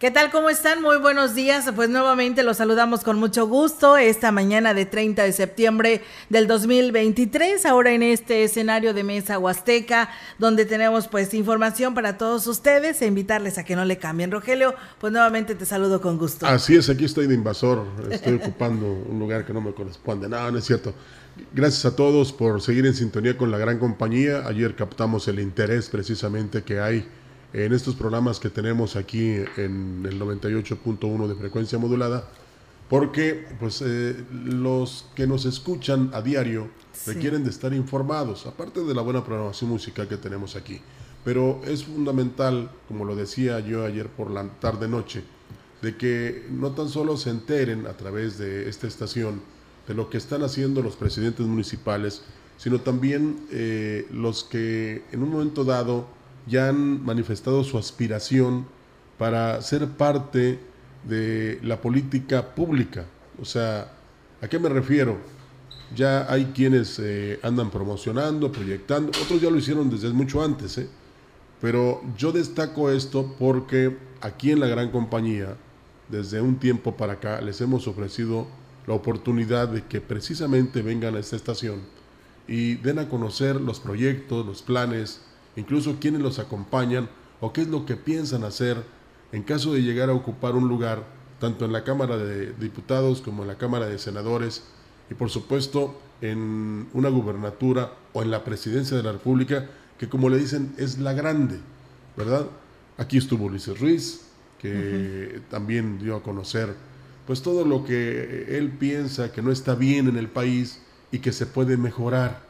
¿Qué tal? ¿Cómo están? Muy buenos días. Pues nuevamente los saludamos con mucho gusto esta mañana de 30 de septiembre del 2023, ahora en este escenario de Mesa Huasteca, donde tenemos pues información para todos ustedes e invitarles a que no le cambien. Rogelio, pues nuevamente te saludo con gusto. Así es, aquí estoy de invasor, estoy ocupando un lugar que no me corresponde. No, no es cierto. Gracias a todos por seguir en sintonía con la gran compañía. Ayer captamos el interés precisamente que hay en estos programas que tenemos aquí en el 98.1 de frecuencia modulada, porque pues eh, los que nos escuchan a diario requieren de estar informados, aparte de la buena programación musical que tenemos aquí. Pero es fundamental, como lo decía yo ayer por la tarde noche, de que no tan solo se enteren a través de esta estación de lo que están haciendo los presidentes municipales, sino también eh, los que en un momento dado ya han manifestado su aspiración para ser parte de la política pública. O sea, ¿a qué me refiero? Ya hay quienes eh, andan promocionando, proyectando, otros ya lo hicieron desde mucho antes, ¿eh? pero yo destaco esto porque aquí en la gran compañía, desde un tiempo para acá, les hemos ofrecido la oportunidad de que precisamente vengan a esta estación y den a conocer los proyectos, los planes, incluso quienes los acompañan o qué es lo que piensan hacer en caso de llegar a ocupar un lugar tanto en la Cámara de Diputados como en la Cámara de Senadores y por supuesto en una gubernatura o en la presidencia de la República, que como le dicen es la grande, ¿verdad? Aquí estuvo Luis Ruiz, que también dio a conocer pues todo lo que él piensa que no está bien en el país y que se puede mejorar,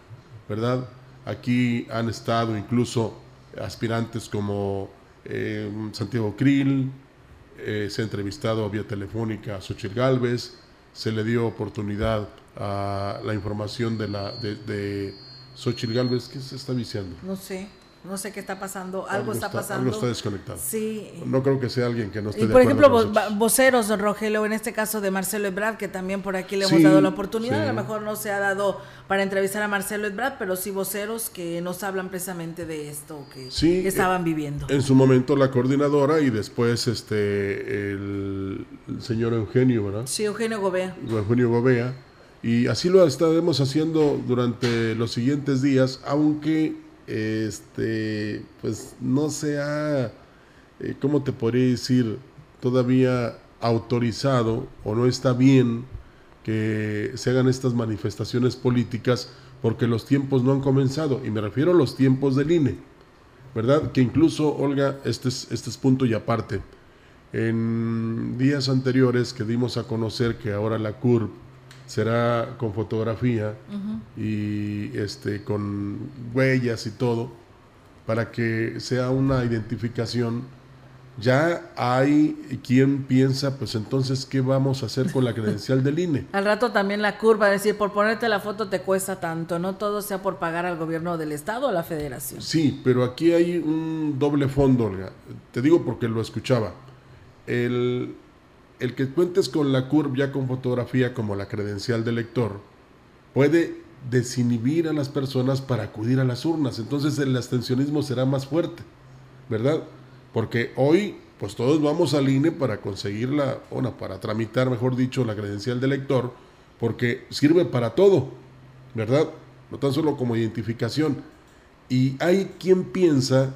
¿verdad? Aquí han estado incluso aspirantes como eh, Santiago Krill, eh, se ha entrevistado vía telefónica a Xochitl Galvez, se le dio oportunidad a la información de, la, de, de Xochitl Galvez, ¿qué se está viciando? No sé. No sé qué está pasando, algo, está, pasando. Algo está desconectado. Sí. No creo que sea alguien que no esté y por ejemplo, voceros, Rogelio, en este caso de Marcelo Ebrard, que también por aquí le hemos dado la oportunidad, a lo mejor no se ha dado para entrevistar a Marcelo Ebrard, pero sí voceros que nos hablan precisamente de esto que estaban viviendo. En su momento la coordinadora y después este el, señor Eugenio, ¿verdad? Sí, Eugenio Gobea. Eugenio Gobea. Y así lo estaremos haciendo durante los siguientes días, aunque este, pues no se ha, eh, ¿cómo te podría decir? Todavía autorizado o no está bien que se hagan estas manifestaciones políticas porque los tiempos no han comenzado. Y me refiero a los tiempos del INE, ¿verdad? Que incluso, Olga, este es, este es punto y aparte. En días anteriores que dimos a conocer que ahora la CURP será con fotografía y este con huellas y todo para que sea una identificación ya hay quien piensa, pues entonces, ¿qué vamos a hacer con la credencial del INE? Al rato también la curva, es decir, por ponerte la foto te cuesta tanto, no todo sea por pagar al gobierno del Estado o a la Federación. Sí, pero aquí hay un doble fondo, Olga. Te digo porque lo escuchaba. El, el que cuentes con la CURB ya con fotografía como la credencial del lector puede desinhibir a las personas para acudir a las urnas. Entonces el abstencionismo será más fuerte, ¿verdad? Porque hoy, pues todos vamos al INE para conseguirla, bueno, para tramitar, mejor dicho, la credencial del lector, porque sirve para todo, ¿verdad? No tan solo como identificación. Y hay quien piensa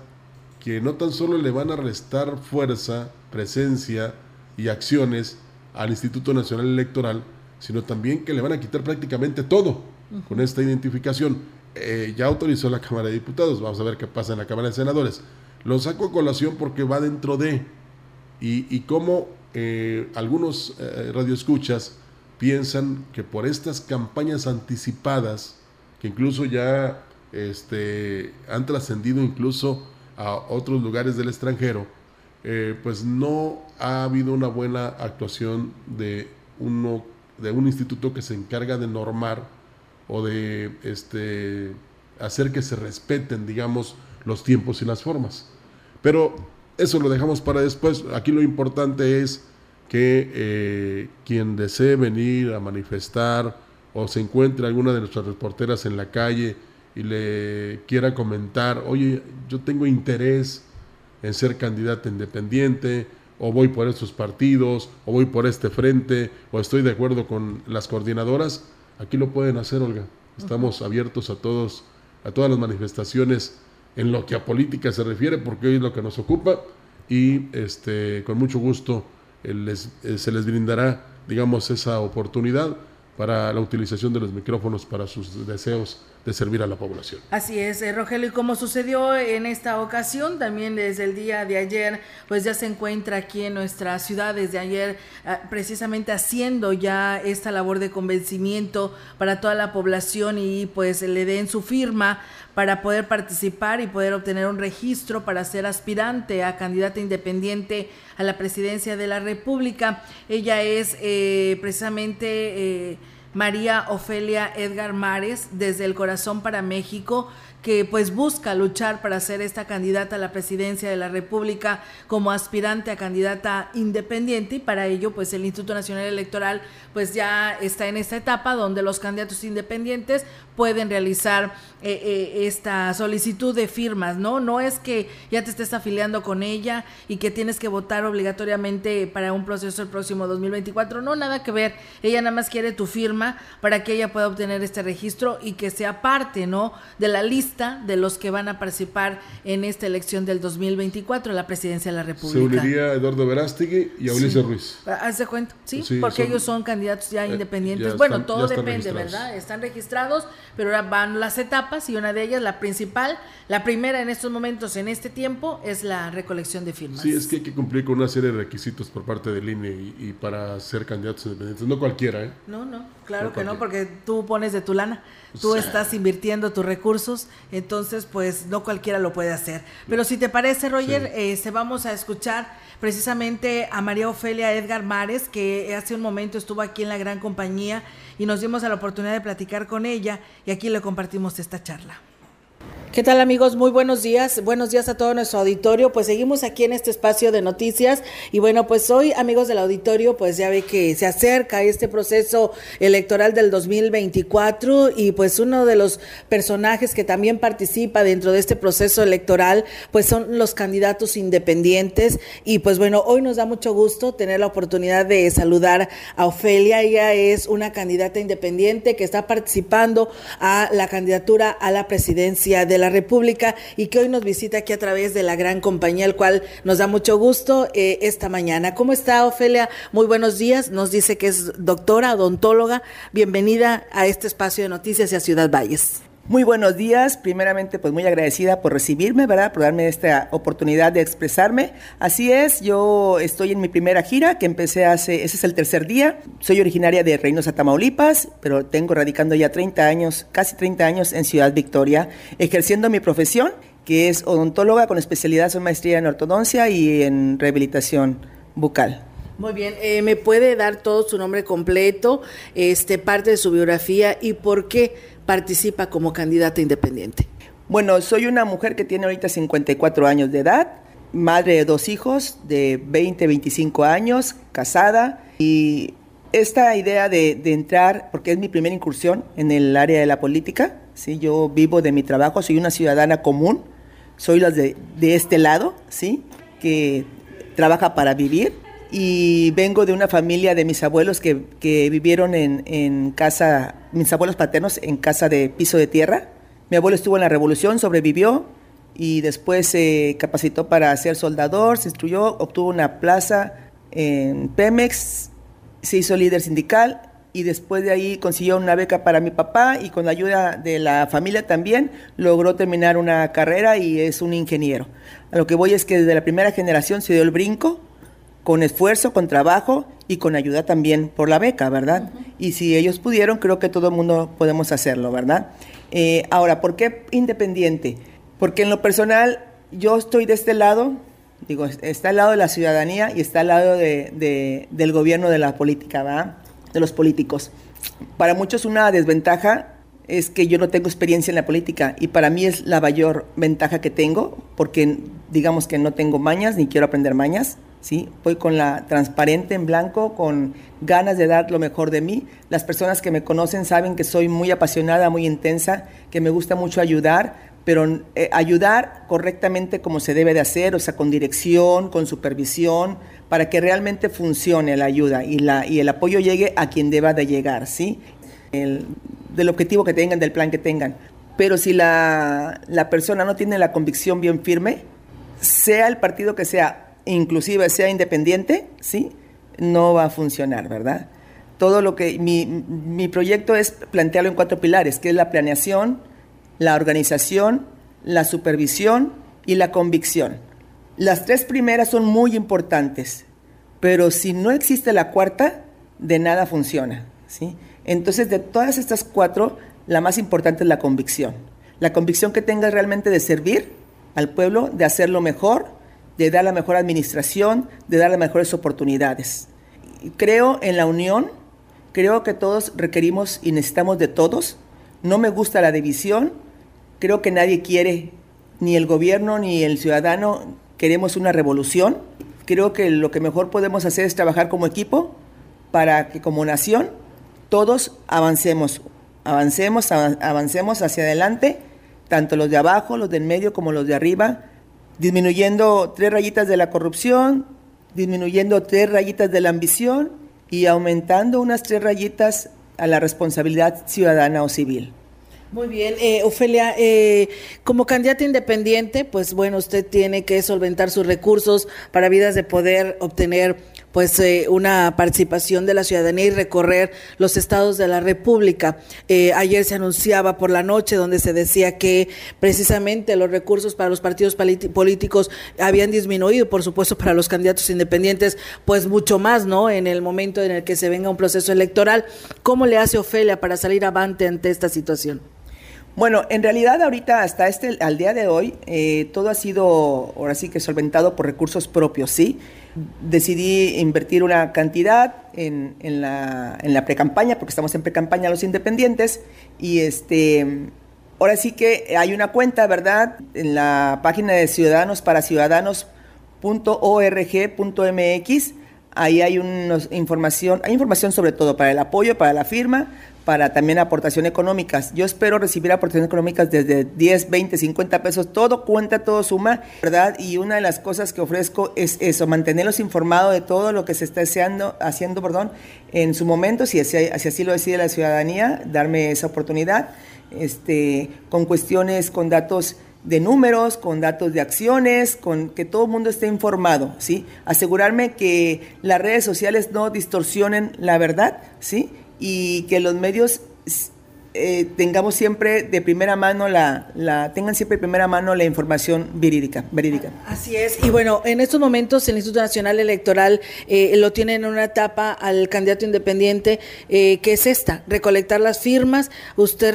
que no tan solo le van a restar fuerza, presencia, y acciones al Instituto Nacional Electoral, sino también que le van a quitar prácticamente todo con esta identificación. Eh, ya autorizó la Cámara de Diputados, vamos a ver qué pasa en la Cámara de Senadores. Lo saco a colación porque va dentro de, y, y cómo eh, algunos eh, radioescuchas piensan que por estas campañas anticipadas, que incluso ya este, han trascendido incluso a otros lugares del extranjero, eh, pues no ha habido una buena actuación de, uno, de un instituto que se encarga de normar o de este, hacer que se respeten, digamos, los tiempos y las formas. Pero eso lo dejamos para después. Aquí lo importante es que eh, quien desee venir a manifestar o se encuentre alguna de nuestras reporteras en la calle y le quiera comentar, oye, yo tengo interés en ser candidata independiente, o voy por estos partidos, o voy por este frente, o estoy de acuerdo con las coordinadoras, aquí lo pueden hacer, Olga. Estamos abiertos a todos, a todas las manifestaciones en lo que a política se refiere, porque hoy es lo que nos ocupa, y este, con mucho gusto eh, eh, se les brindará, digamos, esa oportunidad para la utilización de los micrófonos para sus deseos de servir a la población. Así es, eh, Rogelio, y como sucedió en esta ocasión, también desde el día de ayer, pues ya se encuentra aquí en nuestra ciudad desde ayer, ah, precisamente haciendo ya esta labor de convencimiento para toda la población y pues le den su firma para poder participar y poder obtener un registro para ser aspirante a candidata independiente a la presidencia de la República. Ella es eh, precisamente... María Ofelia Edgar Mares, desde el corazón para México, que pues busca luchar para ser esta candidata a la presidencia de la República como aspirante a candidata independiente y para ello pues el Instituto Nacional Electoral pues ya está en esta etapa donde los candidatos independientes pueden realizar eh, eh, esta solicitud de firmas, ¿no? No es que ya te estés afiliando con ella y que tienes que votar obligatoriamente para un proceso el próximo 2024, no, nada que ver, ella nada más quiere tu firma para que ella pueda obtener este registro y que sea parte, ¿no? De la lista de los que van a participar en esta elección del 2024, la presidencia de la República. Se uniría a Eduardo Verástegui y a Ulises Ruiz. Hace cuenta, sí, porque ellos son candidatos ya eh, independientes. bueno, todo depende, ¿verdad? Están registrados pero ahora van las etapas y una de ellas, la principal, la primera en estos momentos, en este tiempo, es la recolección de firmas. Sí, es que hay que cumplir con una serie de requisitos por parte del INE y, para ser candidatos independientes, no cualquiera, ¿eh? No, no, claro que no, porque tú pones de tu lana, tú estás invirtiendo tus recursos, entonces pues no cualquiera lo puede hacer. Pero si te parece, Roger, eh, se vamos a escuchar precisamente a María Ofelia Edgar Mares, que hace un momento estuvo aquí en la gran compañía y nos dimos la oportunidad de platicar con ella y aquí le compartimos esta charla. ¿Qué tal amigos? Muy buenos días. Buenos días a todo nuestro auditorio. Pues seguimos aquí en este espacio de noticias y bueno, pues hoy amigos del auditorio, pues ya ve que se acerca este proceso electoral del 2024 y pues uno de los personajes que también participa dentro de este proceso electoral, pues son los candidatos independientes y pues bueno, hoy nos da mucho gusto tener la oportunidad de saludar a Ofelia. Ella es una candidata independiente que está participando a la candidatura a la presidencia de la la República y que hoy nos visita aquí a través de la gran compañía, el cual nos da mucho gusto eh, esta mañana. ¿Cómo está, Ofelia? Muy buenos días. Nos dice que es doctora, odontóloga. Bienvenida a este espacio de noticias y a Ciudad Valles. Muy buenos días, primeramente pues muy agradecida por recibirme, ¿verdad? Por darme esta oportunidad de expresarme. Así es, yo estoy en mi primera gira que empecé hace, ese es el tercer día. Soy originaria de Reynosa, Tamaulipas, pero tengo radicando ya 30 años, casi 30 años en Ciudad Victoria, ejerciendo mi profesión, que es odontóloga con especialidad en maestría en ortodoncia y en rehabilitación bucal. Muy bien, eh, ¿me puede dar todo su nombre completo, este, parte de su biografía y por qué? Participa como candidata independiente? Bueno, soy una mujer que tiene ahorita 54 años de edad, madre de dos hijos de 20, 25 años, casada y esta idea de, entrar, porque es mi primera incursión en el área de la política, ¿sí? yo vivo de mi trabajo, soy una ciudadana común, soy las de, este lado, ¿sí? que trabaja para vivir y vengo de una familia de mis abuelos que, vivieron en, casa, mis abuelos paternos en casa de piso de tierra. Mi abuelo estuvo en la revolución, sobrevivió y después se capacitó para ser soldador, se instruyó, obtuvo una plaza en Pemex, se hizo líder sindical y después de ahí consiguió una beca para mi papá y con la ayuda de la familia también logró terminar una carrera y es un ingeniero. A lo que voy es que desde la primera generación se dio el brinco con esfuerzo, con trabajo y con ayuda también por la beca, ¿verdad? Y si ellos pudieron, creo que todo el mundo podemos hacerlo, ¿verdad? Eh, ahora, ¿por qué independiente? Porque en lo personal yo estoy de este lado, digo, está al lado de la ciudadanía y está al lado de, del gobierno de la política, ¿verdad? De los políticos. Para muchos una desventaja es que yo no tengo experiencia en la política y para mí es la mayor ventaja que tengo porque digamos que no tengo mañas ni quiero aprender mañas, ¿sí? Voy con la transparente en blanco, con ganas de dar lo mejor de mí. Las personas que me conocen saben que soy muy apasionada, muy intensa, que me gusta mucho ayudar, pero eh, ayudar correctamente como se debe de hacer, o sea, con dirección, con supervisión, para que realmente funcione la ayuda y, la, y el apoyo llegue a quien deba de llegar, ¿sí? del objetivo que tengan, del plan que tengan. Pero si la, la persona no tiene la convicción bien firme, sea el partido que sea, inclusive sea independiente, ¿sí? No va a funcionar, ¿verdad? Todo lo que, mi, mi proyecto es plantearlo en cuatro pilares, que es la planeación, la organización, la supervisión y la convicción. Las tres primeras son muy importantes, pero si no existe la cuarta, de nada funciona. ¿sí? Entonces, de todas estas cuatro, la más importante es la convicción. La convicción que tengas realmente de servir al pueblo, de hacerlo mejor, de dar la mejor administración, de dar las mejores oportunidades. Creo en la unión, creo que todos requerimos y necesitamos de todos. No me gusta la división, creo que nadie quiere, ni el gobierno ni el ciudadano, queremos una revolución. Creo que lo que mejor podemos hacer es trabajar como equipo para que como nación todos avancemos, avancemos, avancemos hacia adelante, tanto los de abajo, los del medio como los de arriba, disminuyendo tres rayitas de la corrupción, disminuyendo tres rayitas de la ambición y aumentando unas tres rayitas a la responsabilidad ciudadana o civil. Muy bien, eh, Ofelia, eh, como candidata independiente, pues bueno, usted tiene que solventar sus recursos para vidas de poder obtener pues eh, una participación de la ciudadanía y recorrer los estados de la República. Eh, ayer se anunciaba por la noche donde se decía que precisamente los recursos para los partidos políticos habían disminuido, por supuesto para los candidatos independientes, pues mucho más, ¿no? En el momento en el que se venga un proceso electoral. ¿Cómo le hace Ofelia para salir avante ante esta situación? Bueno, en realidad ahorita hasta este al día de hoy eh, todo ha sido ahora sí que solventado por recursos propios, sí. Decidí invertir una cantidad en, en la, en la pre-campaña, porque estamos en pre-campaña los independientes, y este ahora sí que hay una cuenta, ¿verdad? En la página de ciudadanos para ciudadanos.org.mx ahí hay una información, hay información sobre todo para el apoyo, para la firma, para también aportación económicas. Yo espero recibir aportaciones económicas desde 10, 20, 50 pesos, todo cuenta, todo suma, ¿verdad? Y una de las cosas que ofrezco es eso, mantenerlos informados de todo lo que se está haciendo, haciendo perdón, en su momento, si así, así lo decide la ciudadanía, darme esa oportunidad, este, con cuestiones, con datos de números, con datos de acciones, con que todo el mundo esté informado, ¿sí? Asegurarme que las redes sociales no distorsionen la verdad, ¿sí? Y que los medios eh, tengamos siempre de primera mano la, la, tengan siempre de primera mano la información verídica, verídica. Así es. Y bueno, en estos momentos el Instituto Nacional Electoral eh, lo tiene en una etapa al candidato independiente, eh, que es esta, recolectar las firmas. Usted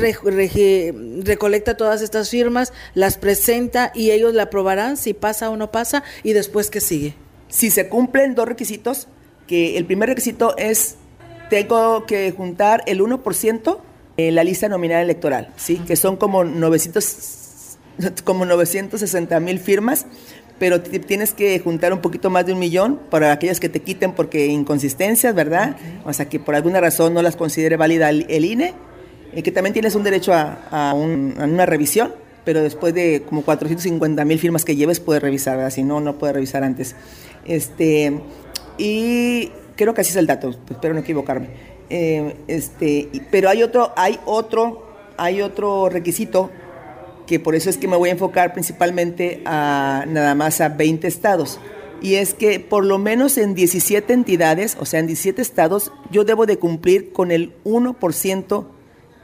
recolecta todas estas firmas, las presenta y ellos la aprobarán si pasa o no pasa y después qué sigue. Si se cumplen dos requisitos, que el primer requisito es tengo que juntar el 1% en la lista nominal electoral, ¿sí? que son como 900, como 960 mil firmas, pero tienes que juntar un poquito más de un millón para aquellas que te quiten porque inconsistencias, ¿verdad? O sea, que por alguna razón no las considere válida el, INE, y que también tienes un derecho a, una revisión, pero después de como 450 mil firmas que lleves puedes revisar, ¿verdad? Si no, no puedes revisar antes. Este, y creo que así es el dato, espero no equivocarme. Eh, este, pero hay otro, hay otro, hay otro requisito que por eso es que me voy a enfocar principalmente a nada más a 20 estados. Y es que por lo menos en 17 entidades, o sea, en 17 estados, yo debo de cumplir con el 1%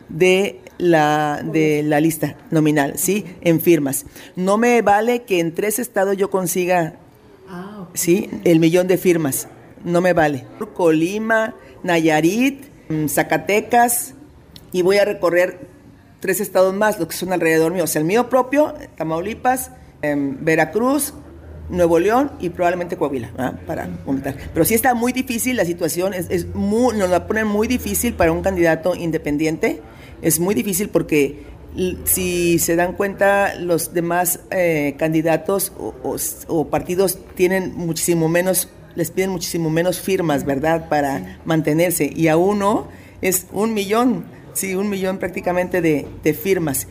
de la, de la lista nominal, ¿sí? En firmas. No me vale que en tres estados yo consiga, ah, ¿sí? El millón de firmas no me vale. Colima, Nayarit, mm, Zacatecas y voy a recorrer tres estados más, los que son alrededor mío. O sea, el mío propio, Tamaulipas, em, Veracruz, Nuevo León y probablemente Coahuila, para comentar. Pero sí está muy difícil la situación, es, muy, nos la ponen muy difícil para un candidato independiente. Es muy difícil porque si se dan cuenta, los demás eh, candidatos o, partidos tienen muchísimo menos, les piden muchísimo menos firmas, ¿verdad?, para mantenerse. Y a uno es un millón, sí, un millón prácticamente de, de firmas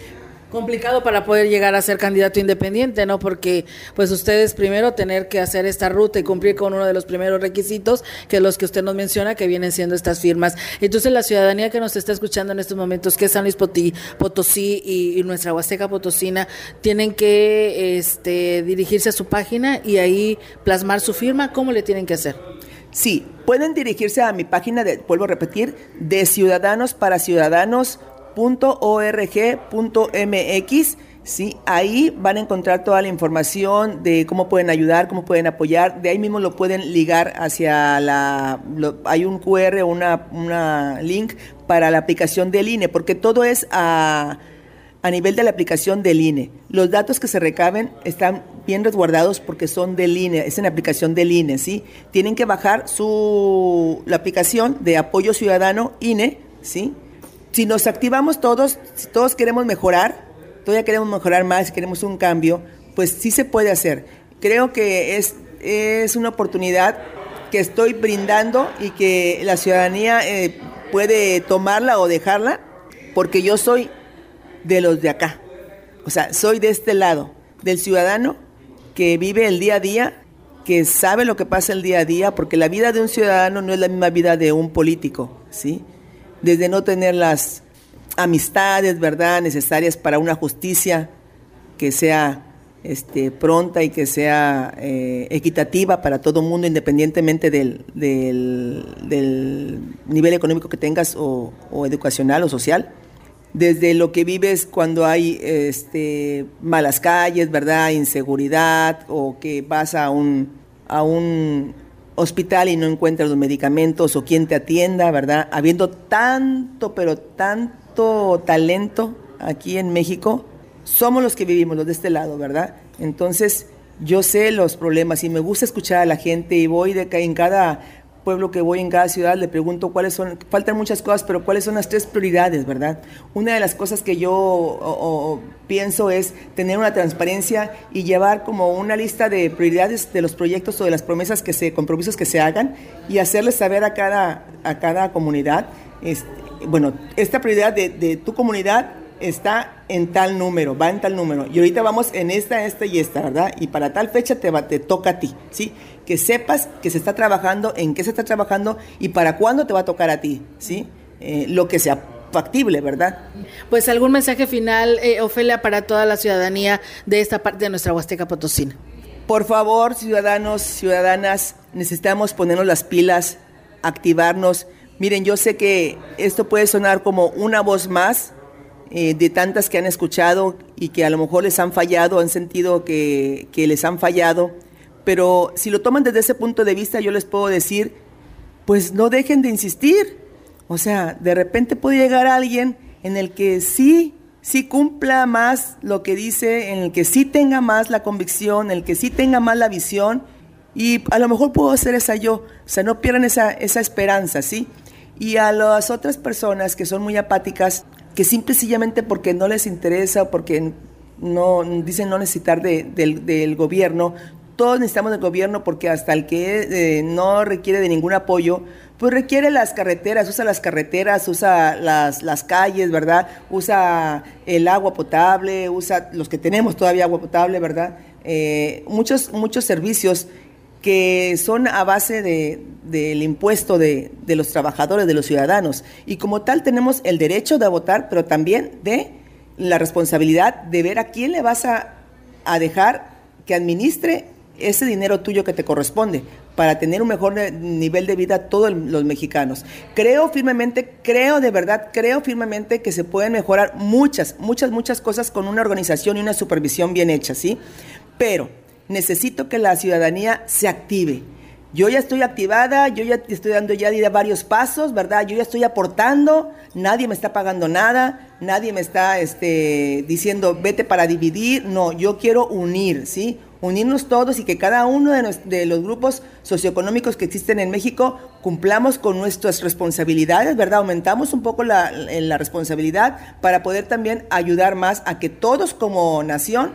complicado para poder llegar a ser candidato independiente, ¿no? Porque pues ustedes primero tener que hacer esta ruta y cumplir con uno de los primeros requisitos, que los que usted nos menciona, que vienen siendo estas firmas. Entonces la ciudadanía que nos está escuchando en estos momentos, que es San Luis Potosí y, nuestra Huasteca Potosina, tienen que este, dirigirse a su página y ahí plasmar su firma. ¿Cómo le tienen que hacer? Sí, pueden dirigirse a mi página, de, vuelvo a repetir, de Ciudadanos para Ciudadanos .org.mx, ¿sí? Ahí van a encontrar toda la información de cómo pueden ayudar, cómo pueden apoyar. De ahí mismo lo pueden ligar hacia la... hay un QR una, una link para la aplicación del INE, porque todo es a, a nivel de la aplicación del INE. Los datos que se recaben están bien resguardados porque son del INE, es en aplicación del INE, ¿sí? Tienen que bajar su, la aplicación de apoyo ciudadano INE, ¿sí? Si nos activamos todos, si todos queremos mejorar, todavía queremos mejorar más, queremos un cambio, pues sí se puede hacer. Creo que es, es una oportunidad que estoy brindando y que la ciudadanía eh, puede tomarla o dejarla, porque yo soy de los de acá. O sea, soy de este lado, del ciudadano que vive el día a día, que sabe lo que pasa el día a día, porque la vida de un ciudadano no es la misma vida de un político, ¿sí? Desde no tener las amistades, ¿verdad?, necesarias para una justicia que sea este, pronta y que sea eh, equitativa para todo mundo, independientemente del, nivel económico que tengas o, educacional o social. Desde lo que vives cuando hay este, malas calles, ¿verdad? Inseguridad o que vas a un, a un hospital y no encuentras los medicamentos o quien te atienda, ¿verdad? Habiendo tanto, pero tanto talento aquí en México, somos los que vivimos, los de este lado, ¿verdad? Entonces, yo sé los problemas y me gusta escuchar a la gente y voy de en cada pueblo que voy en cada ciudad, le pregunto cuáles son, faltan muchas cosas, pero cuáles son las tres prioridades, ¿verdad? Una de las cosas que yo pienso es tener una transparencia y llevar como una lista de prioridades de los proyectos o de las promesas que se, compromisos que se hagan y hacerles saber a cada, a cada comunidad, este, bueno, esta prioridad de, de tu comunidad está en tal número, va en tal número. Y ahorita vamos en esta, esta y esta, ¿verdad? Y para tal fecha te, va, te toca a ti, ¿sí? Que sepas que se está trabajando, en qué se está trabajando y para cuándo te va a tocar a ti, ¿sí? Eh, lo que sea factible, ¿verdad? Pues algún mensaje final, eh, Ofelia, para toda la ciudadanía de esta parte de nuestra Huasteca Potosina. Por favor, ciudadanos, ciudadanas, necesitamos ponernos las pilas, activarnos. Miren, yo sé que esto puede sonar como una voz más, eh, de tantas que han escuchado y que a lo mejor les han fallado, han sentido que, que les han fallado, pero si lo toman desde ese punto de vista, yo les puedo decir, pues no dejen de insistir. O sea, de repente puede llegar alguien en el que sí, sí cumpla más lo que dice, en el que sí tenga más la convicción, en el que sí tenga más la visión, y a lo mejor puedo hacer esa yo. O sea, no pierdan esa, esa esperanza, ¿sí? Y a las otras personas que son muy apáticas, que simple y sencillamente porque no les interesa, porque no dicen no necesitar del, gobierno, todos necesitamos del gobierno porque hasta el que eh, no requiere de ningún apoyo, pues requiere las carreteras, usa las carreteras, usa las, las calles, ¿verdad? Usa el agua potable, usa los que tenemos todavía agua potable, ¿verdad? Eh, muchos, muchos servicios que son a base del impuesto de, los trabajadores, de los ciudadanos. Y como tal tenemos el derecho de votar, pero también de la responsabilidad de ver a quién le vas a, dejar que administre ese dinero tuyo que te corresponde para tener un mejor nivel de vida todos los mexicanos. Creo firmemente, creo de verdad, creo firmemente que se pueden mejorar muchas, muchas, muchas cosas con una organización y una supervisión bien hecha, ¿sí? Pero necesito que la ciudadanía se active. Yo ya estoy activada, yo ya estoy dando ya varios pasos, ¿verdad? Yo ya estoy aportando, nadie me está pagando nada, nadie me está este, diciendo vete para dividir, no, yo quiero unir, ¿sí? Unirnos todos y que cada uno de, los grupos socioeconómicos que existen en México cumplamos con nuestras responsabilidades, ¿verdad? Aumentamos un poco la, responsabilidad para poder también ayudar más a que todos como nación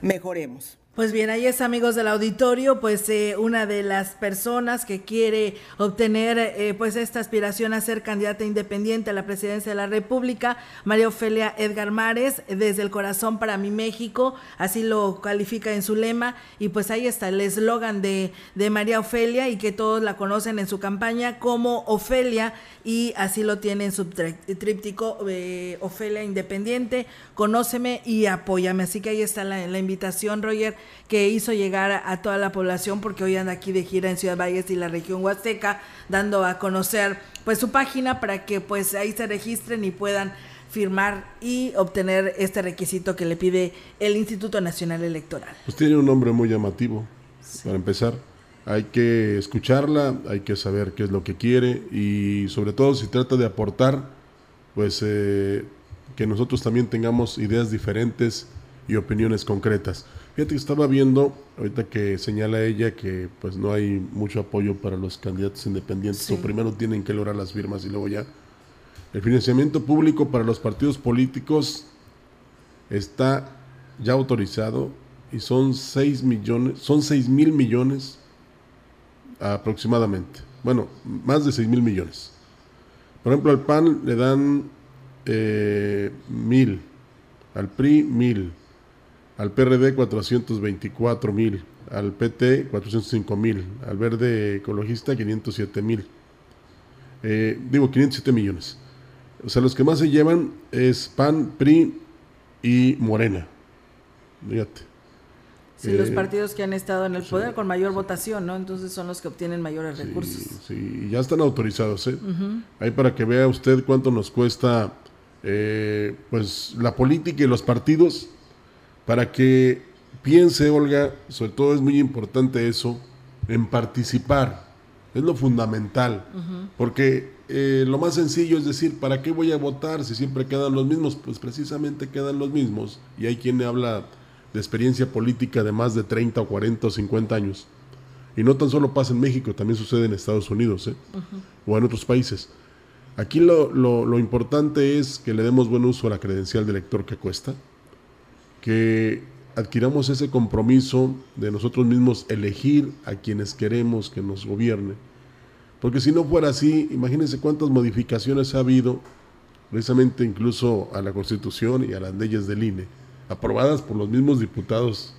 mejoremos. Pues bien, ahí es amigos del auditorio, pues eh, una de las personas que quiere obtener eh, pues esta aspiración a ser candidata independiente a la presidencia de la República, María Ofelia Edgar Mares, desde el corazón para mi México, así lo califica en su lema, y pues ahí está el eslogan de, de María Ofelia y que todos la conocen en su campaña como Ofelia, y así lo tiene en su tríptico eh, Ofelia Independiente, conóceme y apóyame, así que ahí está la, la invitación, Roger que hizo llegar a, toda la población porque hoy anda aquí de gira en Ciudad Valles y la región Huasteca, dando a conocer pues su página para que pues ahí se registren y puedan firmar y obtener este requisito que le pide el Instituto Nacional Electoral. Pues tiene un nombre muy llamativo, para empezar. Hay que escucharla, hay que saber qué es lo que quiere y sobre todo si trata de aportar, pues eh, que nosotros también tengamos ideas diferentes y opiniones concretas. Fíjate que estaba viendo, ahorita que señala ella que pues no hay mucho apoyo para los candidatos independientes, o primero tienen que lograr las firmas y luego ya. El financiamiento público para los partidos políticos está ya autorizado y son 6 millones, son 6 mil millones aproximadamente. Bueno, más de 6 mil millones. Por ejemplo, al PAN le dan eh, mil, al PRI mil, al PRD 424 mil, al PT 405 mil, al Verde Ecologista 507 mil. Eh, digo, 507 millones. O sea, los que más se llevan es PAN, PRI y Morena. Fíjate. Sí, los eh, partidos que han estado en el poder con mayor votación, ¿no? Entonces son los que obtienen mayores recursos. Sí, ya están autorizados, ¿eh? Ahí para que vea usted cuánto nos cuesta, eh, pues, la política y los partidos para que piense, Olga, sobre todo es muy importante eso, en participar. Es lo fundamental. Porque eh, lo más sencillo es decir, ¿para qué voy a votar si siempre quedan los mismos? Pues precisamente quedan los mismos. Y hay quien habla de experiencia política de más de 30 o 40 o 50 años. Y no tan solo pasa en México, también sucede en Estados Unidos ¿eh? o en otros países. Aquí lo, lo, importante es que le demos buen uso a la credencial de lector que cuesta, que adquiramos ese compromiso de nosotros mismos elegir a quienes queremos que nos gobierne. Porque si no fuera así, imagínense cuántas modificaciones ha habido, precisamente incluso a la Constitución y a las leyes del INE, aprobadas por los mismos diputados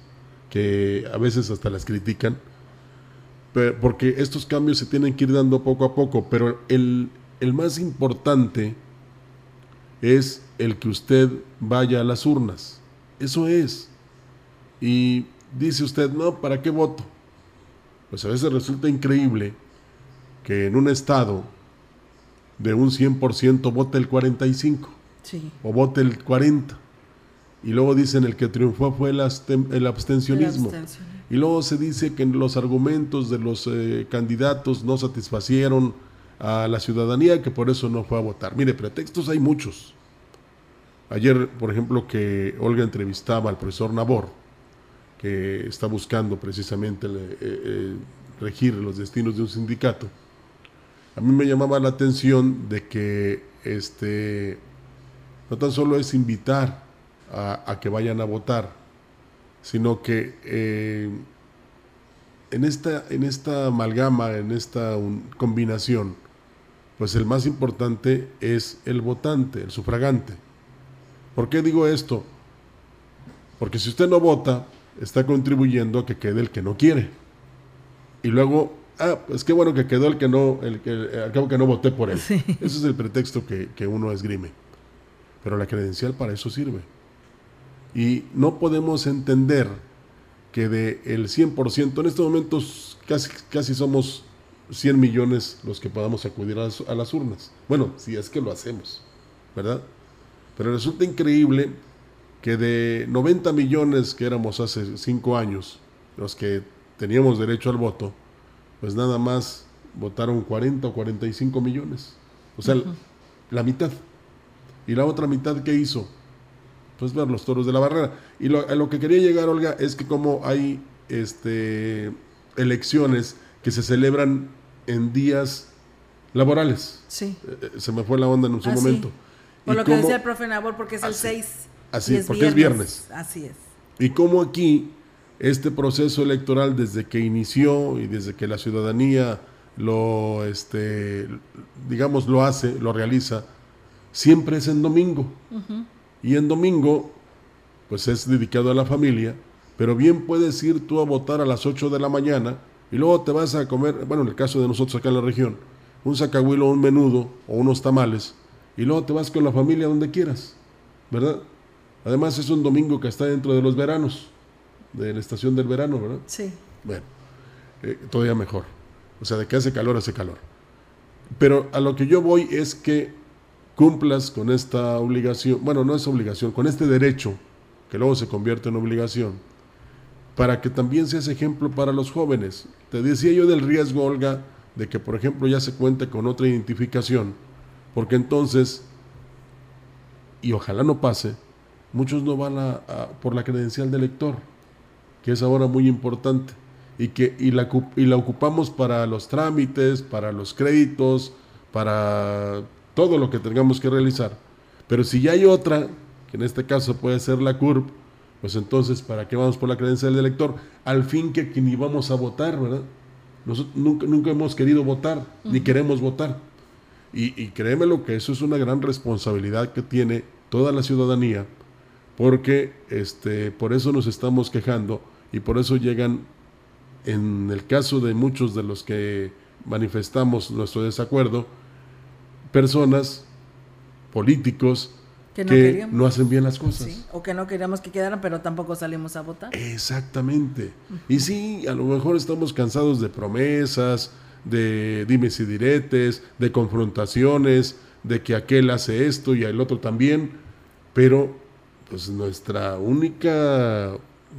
que a veces hasta las critican, porque estos cambios se tienen que ir dando poco a poco, pero el, el más importante es el que usted vaya a las urnas eso es. Y dice usted, no, ¿para qué voto? Pues a veces resulta increíble que en un estado de un 100% vote el 45 o vote el 40 y luego dicen el que triunfó fue el, abstencionismo. Y luego se dice que los argumentos de los eh, candidatos no satisfacieron a la ciudadanía, que por eso no fue a votar. Mire, pretextos hay muchos. Ayer, por ejemplo, que Olga entrevistaba al profesor Nabor, que está buscando precisamente eh, eh, regir los destinos de un sindicato, a mí me llamaba la atención de que este, no tan solo es invitar a, que vayan a votar, sino que eh, en, esta, en esta amalgama, en esta combinación, pues el más importante es el votante, el sufragante. ¿Por qué digo esto? Porque si usted no vota, está contribuyendo a que quede el que no quiere. Y luego, ah, pues qué bueno que quedó el que no, el que, al cabo que no voté por él. Ese es el pretexto que, que uno esgrime. Pero la credencial para eso sirve. Y no podemos entender que de el 100%, en estos momentos casi, casi somos 100 millones los que podamos acudir a las, a las urnas. Bueno, si es que lo hacemos, ¿verdad? Pero resulta increíble que de 90 millones que éramos hace 5 años, los que teníamos derecho al voto, pues nada más votaron 40 o 45 millones. O sea, la mitad. ¿Y la otra mitad qué hizo? Pues ver los toros de la barrera. Y lo, a lo que quería llegar, Olga, es que como hay este, elecciones que se celebran en días laborales. Sí. Eh, eh, se me fue la onda en su Ah, sí. Por ¿Y lo que decía el profe Nabor, porque es el Así. 6. Así, porque es viernes. Así es. Y cómo aquí este proceso electoral desde que inició y desde que la ciudadanía lo, este, digamos, lo hace, lo realiza, siempre es en domingo. Y en domingo, pues es dedicado a la familia, pero bien puedes ir tú a votar a las 8 de la mañana y luego te vas a comer, bueno, en el caso de nosotros acá en la región, un sacahuilo, un menudo o unos tamales, y luego te vas con la familia donde quieras, ¿verdad? Además es un domingo que está dentro de los veranos, de la estación del verano, ¿verdad? Sí. Bueno, eh, todavía mejor. O sea, de que hace calor, hace calor. Pero a lo que yo voy es que cumplas con esta obligación, bueno, no es obligación, con este derecho, que luego se convierte en obligación, para que también seas ejemplo para los jóvenes. Te decía yo del riesgo, Olga, de que, por ejemplo, ya se cuente con otra identificación, porque entonces, y ojalá no pase, muchos no van a, a- por la credencial de lector, que es ahora muy importante, y que y la, y la ocupamos para los trámites, para los créditos, para todo lo que tengamos que realizar. Pero si ya hay otra, que en este caso puede ser la CURP, pues entonces, ¿para qué vamos por la credencial de lector? Al fin que, que ni vamos a votar, ¿verdad? Nosotros nunca, nunca hemos querido votar, ni queremos votar. Y, y créemelo que eso es una gran responsabilidad que tiene toda la ciudadanía, porque este, por eso nos estamos quejando y por eso llegan, en el caso de muchos de los que manifestamos nuestro desacuerdo, personas, políticos, Que no hacen bien las cosas. Sí, o que no queríamos que quedaran, pero tampoco salimos a votar. Exactamente. Y sí, a lo mejor estamos cansados de promesas, de dimes y diretes, de confrontaciones, de que aquel hace esto y el otro también, pero pues nuestra única,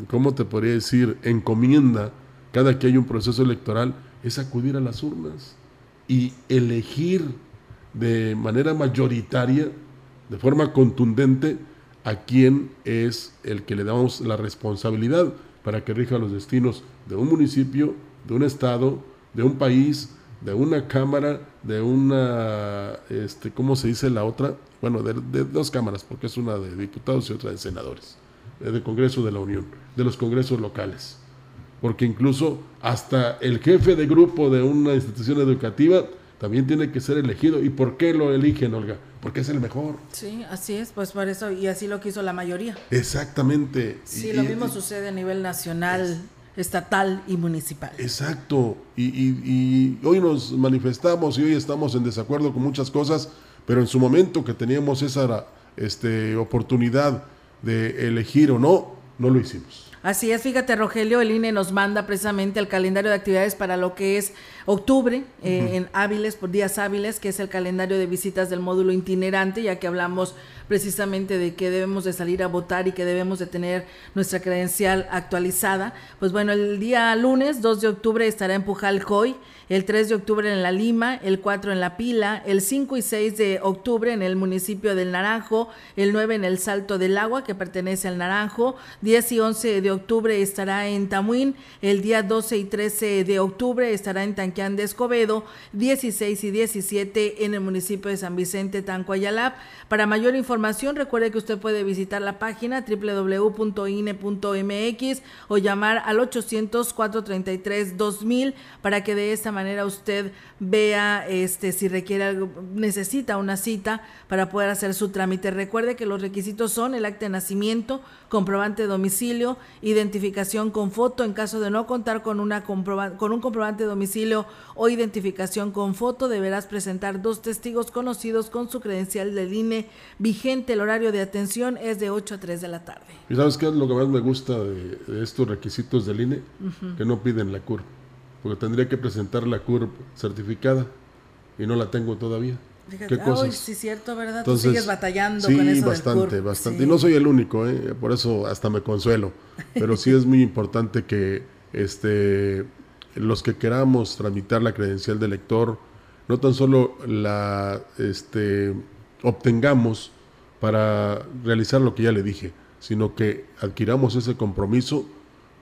¿cómo te podría decir?, encomienda cada que hay un proceso electoral es acudir a las urnas y elegir de manera mayoritaria, de forma contundente, a quién es el que le damos la responsabilidad para que rija los destinos de un municipio, de un estado, de un país, de una cámara, de una, este, ¿cómo se dice la otra? Bueno, de, de dos cámaras, porque es una de diputados y otra de senadores, eh, del Congreso de la Unión, de los congresos locales. Porque incluso hasta el jefe de grupo de una institución educativa también tiene que ser elegido. ¿Y por qué lo eligen, Olga? Porque es el mejor. Sí, así es, pues por eso, y así lo quiso la mayoría. Exactamente. Sí, Y- lo mismo y- sucede a nivel nacional, estatal y municipal. Exacto. Y, y- y hoy nos manifestamos y hoy estamos en desacuerdo con muchas cosas, pero en su momento que teníamos esa este, oportunidad de elegir o no, no lo hicimos. Así es, fíjate Rogelio, el INE nos manda precisamente el calendario de actividades para lo que es octubre, eh, en hábiles, por días hábiles, que es el calendario de visitas del módulo itinerante, ya que hablamos precisamente de que debemos de salir a votar y que debemos de tener nuestra credencial actualizada. Pues bueno, el día lunes 2 de octubre estará en Pujalcoy, el 3 de octubre en La Lima, el 4 en La Pila, el 5 y 6 de octubre en el municipio del Naranjo, el 9 en el Salto del Agua, que pertenece al Naranjo, 10 y 11 de octubre estará en Tamuín, el día 12 y 13 de octubre estará en Tanquián de Escobedo, 16 y 17 en el municipio de San Vicente, Tancuayalap. Para mayor información, recuerde que usted puede visitar la página www.ine.mx o llamar al 800-433-2000 para que de esta manera usted vea este si requiere algo, necesita una cita para poder hacer su trámite. Recuerde que los requisitos son el acta de nacimiento, comprobante de domicilio, identificación con foto en caso de no contar con una comproba- con un comprobante de domicilio o identificación con foto, deberás presentar dos testigos conocidos con su credencial del INE vigente. El horario de atención es de 8 a 3 de la tarde. ¿Y sabes qué es lo que más me gusta de, de estos requisitos del INE? Que no piden la CURP. Porque tendría que presentar la CURP certificada y no la tengo todavía. Fíjate, ¿Qué ay, cosas? sí, cierto, ¿verdad? Entonces, Tú sigues batallando sí, con eso bastante, del CURP. bastante. Sí. Y no soy el único, ¿eh? por eso hasta me consuelo. Pero sí es muy importante que este, los que queramos tramitar la credencial de lector, no tan solo la este, obtengamos para realizar lo que ya le dije, sino que adquiramos ese compromiso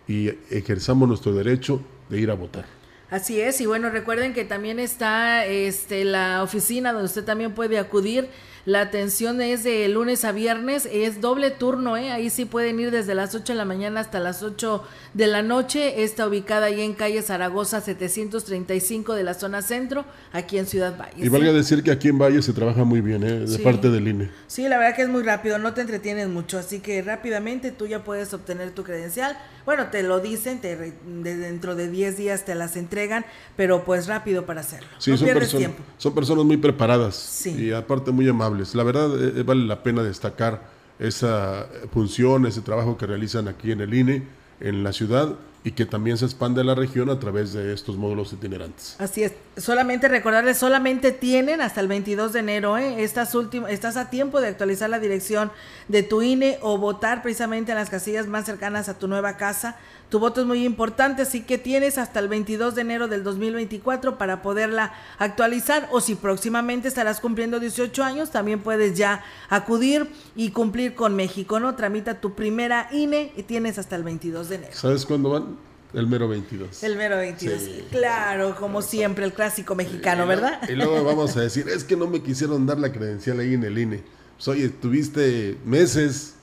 y ejerzamos nuestro derecho de ir a votar. Así es, y bueno, recuerden que también está este, la oficina donde usted también puede acudir la atención es de lunes a viernes, es doble turno, ¿eh? ahí sí pueden ir desde las 8 de la mañana hasta las 8 de la noche. Está ubicada ahí en calle Zaragoza 735 de la zona centro, aquí en Ciudad Valle. Y valga decir que aquí en Valle se trabaja muy bien, ¿eh? de parte del INE. Sí, la verdad que es muy rápido, no te entretienes mucho, así que rápidamente tú ya puedes obtener tu credencial. Bueno, te lo dicen, te, dentro de 10 días te las entregan, pero pues rápido para hacerlo. Sí, son, tiempo. son personas muy preparadas y aparte muy amables la verdad eh, eh, vale la pena destacar esa función, ese trabajo que realizan aquí en el INE, en la ciudad y que también se expande a la región a través de estos módulos itinerantes. Así es, solamente recordarles, solamente tienen hasta el 22 de enero, ¿eh? estás, estás a tiempo de actualizar la dirección de tu INE o votar precisamente en las casillas más cercanas a tu nueva casa tu voto es muy importante, así que tienes hasta el 22 de enero del 2024 para poderla actualizar o si próximamente estarás cumpliendo 18 años, también puedes ya acudir y cumplir con México, ¿no? Tramita tu primera INE y tienes hasta el 22 de enero. ¿Sabes cuándo van? El mero 22. El mero 22. Claro, como siempre, el clásico mexicano, ¿verdad? Y luego vamos a decir, es que no me quisieron dar la credencial ahí en el INE. Pues oye, tuviste meses,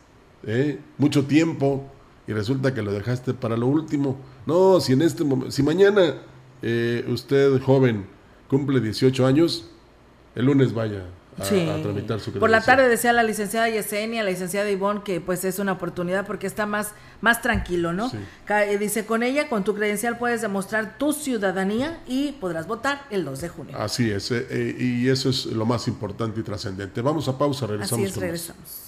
¿eh? mucho tiempo y resulta que lo dejaste para lo último. No, si en este momento, si mañana eh, usted joven cumple 18 años, el lunes vaya a, tramitar su Por la tarde decía la licenciada Yesenia, la licenciada Ivonne, que pues es una oportunidad porque está más, más tranquilo, ¿no? Eh, dice, con ella, con tu credencial puedes demostrar tu ciudadanía y podrás votar el 2 de junio. Así es, eh, y eso es lo más importante y trascendente. Vamos a pausa, regresamos. Así es, regresamos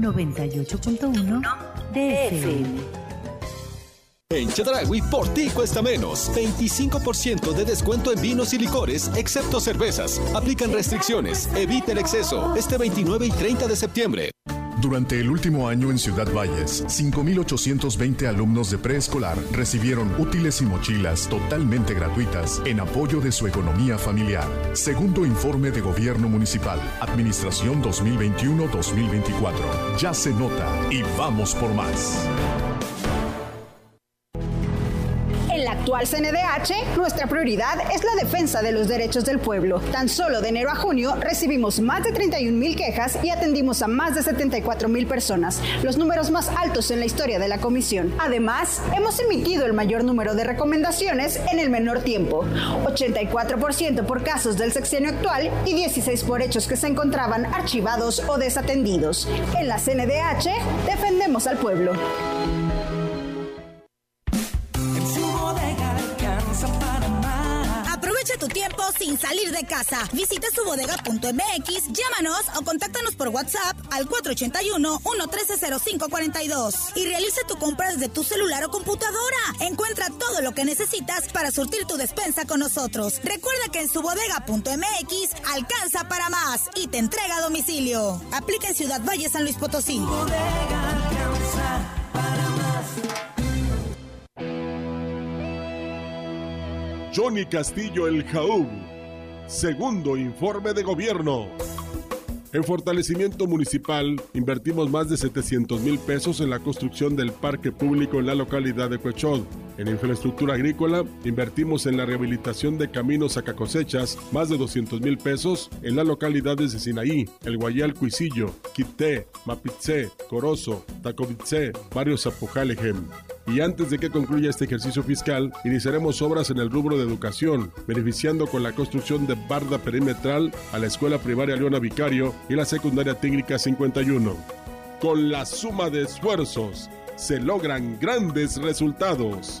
98.1 DFM. En Chedragui, por ti cuesta menos. 25% de descuento en vinos y licores, excepto cervezas. Aplican restricciones. Evita el exceso. Este 29 y 30 de septiembre. Durante el último año en Ciudad Valles, 5.820 alumnos de preescolar recibieron útiles y mochilas totalmente gratuitas en apoyo de su economía familiar. Segundo informe de Gobierno Municipal, Administración 2021-2024. Ya se nota y vamos por más. Actual CNDH, nuestra prioridad es la defensa de los derechos del pueblo. Tan solo de enero a junio recibimos más de 31 mil quejas y atendimos a más de 74 mil personas, los números más altos en la historia de la comisión. Además, hemos emitido el mayor número de recomendaciones en el menor tiempo, 84% por casos del sexenio actual y 16 por hechos que se encontraban archivados o desatendidos. En la CNDH defendemos al pueblo. Tu tiempo sin salir de casa. Visita subodega.mx, llámanos o contáctanos por WhatsApp al 481-113-0542 y realiza tu compra desde tu celular o computadora. Encuentra todo lo que necesitas para surtir tu despensa con nosotros. Recuerda que en subodega.mx alcanza para más y te entrega a domicilio. Aplica en Ciudad Valle, San Luis Potosí. Johnny Castillo El Jaú. Segundo informe de gobierno. En fortalecimiento municipal, invertimos más de 700 mil pesos en la construcción del parque público en la localidad de Cuechod. En infraestructura agrícola, invertimos en la rehabilitación de caminos a cosechas más de 200 mil pesos en las localidades de Sinaí, El Guayal Cuisillo, Quité, Mapitze, Corozo, Tacovitze, Barrio Zapujalejem. Y antes de que concluya este ejercicio fiscal, iniciaremos obras en el rubro de educación, beneficiando con la construcción de barda perimetral a la Escuela Primaria Leona Vicario y la Secundaria Técnica 51. Con la suma de esfuerzos, se logran grandes resultados.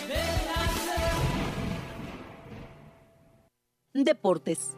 Deportes.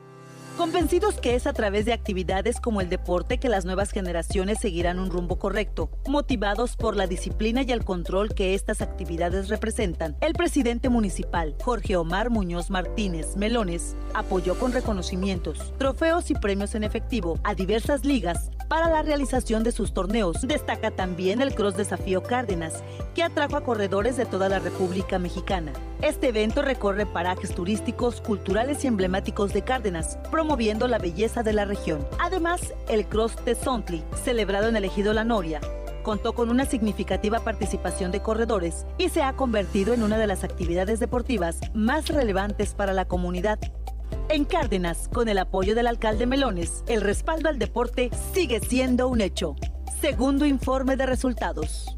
Convencidos que es a través de actividades como el deporte que las nuevas generaciones seguirán un rumbo correcto, motivados por la disciplina y el control que estas actividades representan, el presidente municipal, Jorge Omar Muñoz Martínez Melones, apoyó con reconocimientos, trofeos y premios en efectivo a diversas ligas para la realización de sus torneos. Destaca también el Cross Desafío Cárdenas, que atrajo a corredores de toda la República Mexicana. Este evento recorre parajes turísticos, culturales y emblemáticos de Cárdenas, promoviendo la belleza de la región. Además, el Cross de Sontli, celebrado en el ejido La Noria, contó con una significativa participación de corredores y se ha convertido en una de las actividades deportivas más relevantes para la comunidad. En Cárdenas, con el apoyo del alcalde Melones, el respaldo al deporte sigue siendo un hecho. Segundo informe de resultados.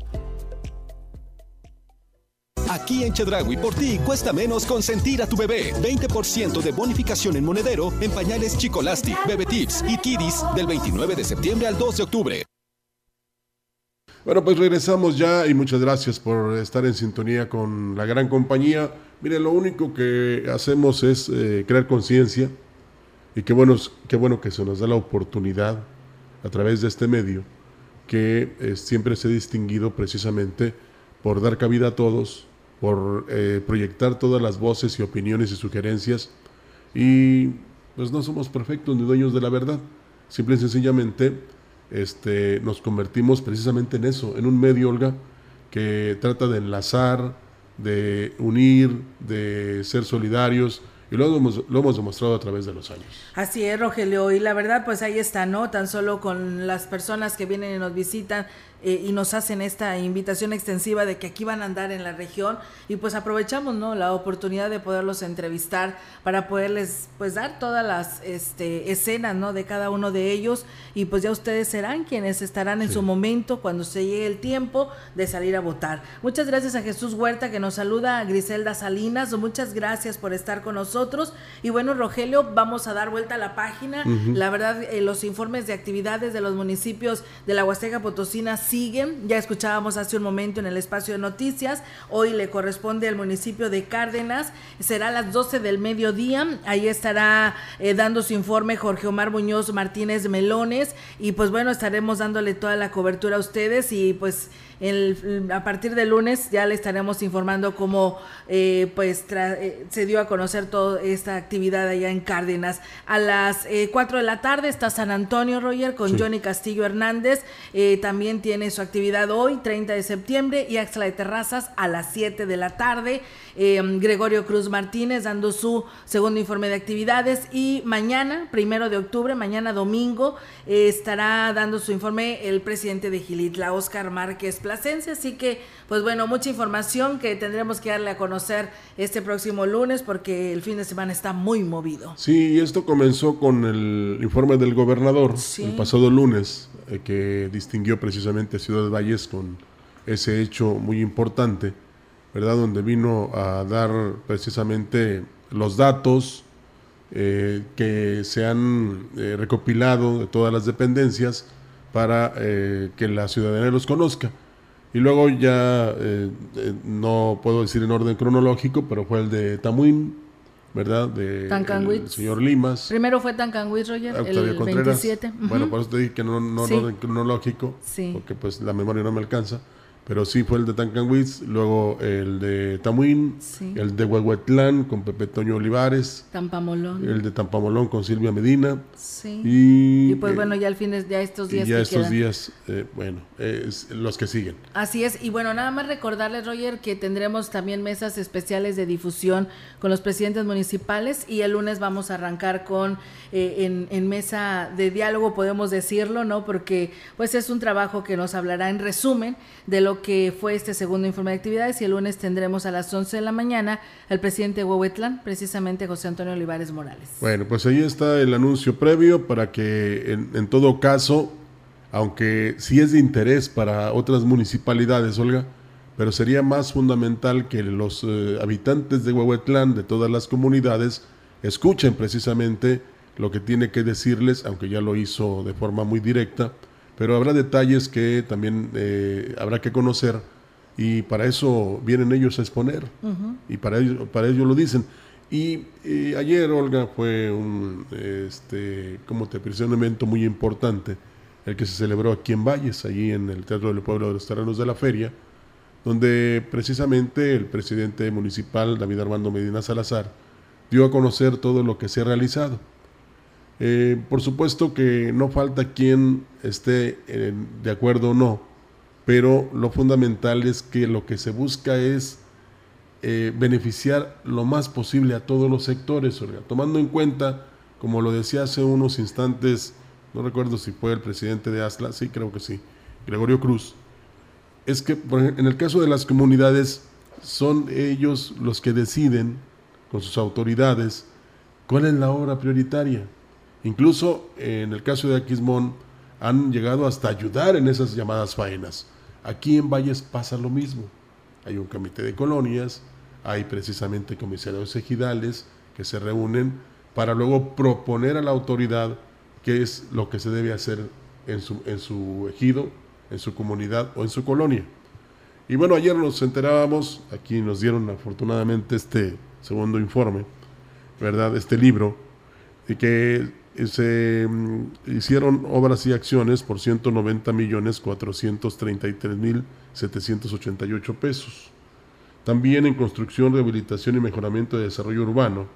Aquí en Chedragui por ti cuesta menos consentir a tu bebé. 20% de bonificación en monedero en pañales Chicolastic, Bebe Tips y Kiddies del 29 de septiembre al 2 de octubre. Bueno, pues regresamos ya y muchas gracias por estar en sintonía con la gran compañía. Mire, lo único que hacemos es eh, crear conciencia y qué bueno, qué bueno que se nos da la oportunidad a través de este medio que eh, siempre se ha distinguido precisamente por dar cabida a todos, por eh, proyectar todas las voces y opiniones y sugerencias. Y pues no somos perfectos ni dueños de la verdad. Simple y sencillamente este, nos convertimos precisamente en eso, en un medio, Olga, que trata de enlazar, de unir, de ser solidarios, y lo hemos, lo hemos demostrado a través de los años. Así es, Rogelio, y la verdad, pues ahí está, ¿no? Tan solo con las personas que vienen y nos visitan, eh, y nos hacen esta invitación extensiva de que aquí van a andar en la región. Y pues aprovechamos no la oportunidad de poderlos entrevistar para poderles pues dar todas las este, escenas no de cada uno de ellos. Y pues ya ustedes serán quienes estarán en su momento cuando se llegue el tiempo de salir a votar. Muchas gracias a Jesús Huerta que nos saluda a Griselda Salinas. Muchas gracias por estar con nosotros. Y bueno Rogelio vamos a dar vuelta a la página. La verdad eh, los informes de actividades de los municipios de la Huasteca Potosina siguen. Ya escuchábamos hace un momento en el espacio de noticias. Hoy le corresponde al municipio de Cárdenas. Será a las 12 del mediodía. Ahí estará eh, dando su informe Jorge Omar Muñoz Martínez Melones. Y pues bueno, estaremos dándole toda la cobertura a ustedes y pues el, a partir del lunes ya le estaremos informando cómo eh, pues eh, se dio a conocer toda esta actividad allá en Cárdenas. A las eh, 4 de la tarde está San Antonio Roger con Johnny Castillo Hernández. Eh, también tiene su actividad hoy, 30 de septiembre, y Axla de Terrazas a las 7 de la tarde. Gregorio Cruz Martínez dando su segundo informe de actividades y mañana, primero de octubre, mañana domingo, estará dando su informe el presidente de Gilitla, Oscar Márquez Plasencia. Así que, pues bueno, mucha información que tendremos que darle a conocer este próximo lunes porque el fin de semana está muy movido. Sí, y esto comenzó con el informe del gobernador el pasado lunes, eh, que distinguió precisamente a Ciudad Valles con ese hecho muy importante, ¿verdad? Donde vino a dar precisamente los datos eh, que se han eh, recopilado de todas las dependencias para que la ciudadanía los conozca. Y luego ya, eh, eh, no puedo decir en orden cronológico, pero fue el de Tamuín, ¿verdad? De el señor Limas. Primero fue Tancanwitz, Roger, el 27. Bueno, por eso te dije que no, en orden cronológico, porque pues la memoria no me alcanza. Pero sí fue el de Tancanwitz, luego el de Tamuín, el de Huehuetlán con Pepe Toño Olivares, Tampamolón. el de Tampamolón con Silvia Medina. Sí. Y, Y pues eh, bueno, ya al fin, es- ya estos días y ya que estos quedan. días, eh, bueno, es los que siguen. Así es, y bueno, nada más recordarles, Roger, que tendremos también mesas especiales de difusión con los presidentes municipales y el lunes vamos a arrancar con eh, en, en mesa de diálogo, podemos decirlo, ¿no? Porque pues es un trabajo que nos hablará en resumen de lo que fue este segundo informe de actividades y el lunes tendremos a las 11 de la mañana al presidente de Huehuetlán, precisamente José Antonio Olivares Morales. Bueno, pues ahí está el anuncio previo para que en, todo caso, aunque sí es de interés para otras municipalidades, Olga, pero sería más fundamental que los eh, habitantes de Huehuetlán, de todas las comunidades, escuchen precisamente lo que tiene que decirles, aunque ya lo hizo de forma muy directa, pero habrá detalles que también eh, habrá que conocer y para eso vienen ellos a exponer y para ello, para ello lo dicen. Y, eh, ayer, Olga, fue un, este, como te decía, un evento muy importante, el que se celebró aquí en Valles, allí en el Teatro del Pueblo de los Terrenos de la Feria, donde precisamente el presidente municipal, David Armando Medina Salazar, dio a conocer todo lo que se ha realizado. Eh, por supuesto que no falta quien esté eh, de acuerdo o no, pero lo fundamental es que lo que se busca es eh, beneficiar lo más posible a todos los sectores, Olga, tomando en cuenta, como lo decía hace unos instantes, no recuerdo si fue el presidente de ASLA, sí creo que sí, Gregorio Cruz, es que por en el caso de las comunidades son ellos los que deciden con sus autoridades cuál es la obra prioritaria. Incluso en el caso de Aquismón han llegado hasta ayudar en esas llamadas faenas. Aquí en Valles pasa lo mismo. Hay un comité de colonias, hay precisamente comisarios ejidales que se reúnen para luego proponer a la autoridad qué es lo que se debe hacer en su, en su ejido, en su comunidad o en su colonia. Y bueno, ayer nos enterábamos, aquí nos dieron afortunadamente este segundo informe, ¿verdad? Este libro, y que eh, se mm, hicieron obras y acciones por 190 millones 433 mil 788 pesos. También en construcción, rehabilitación y mejoramiento de desarrollo urbano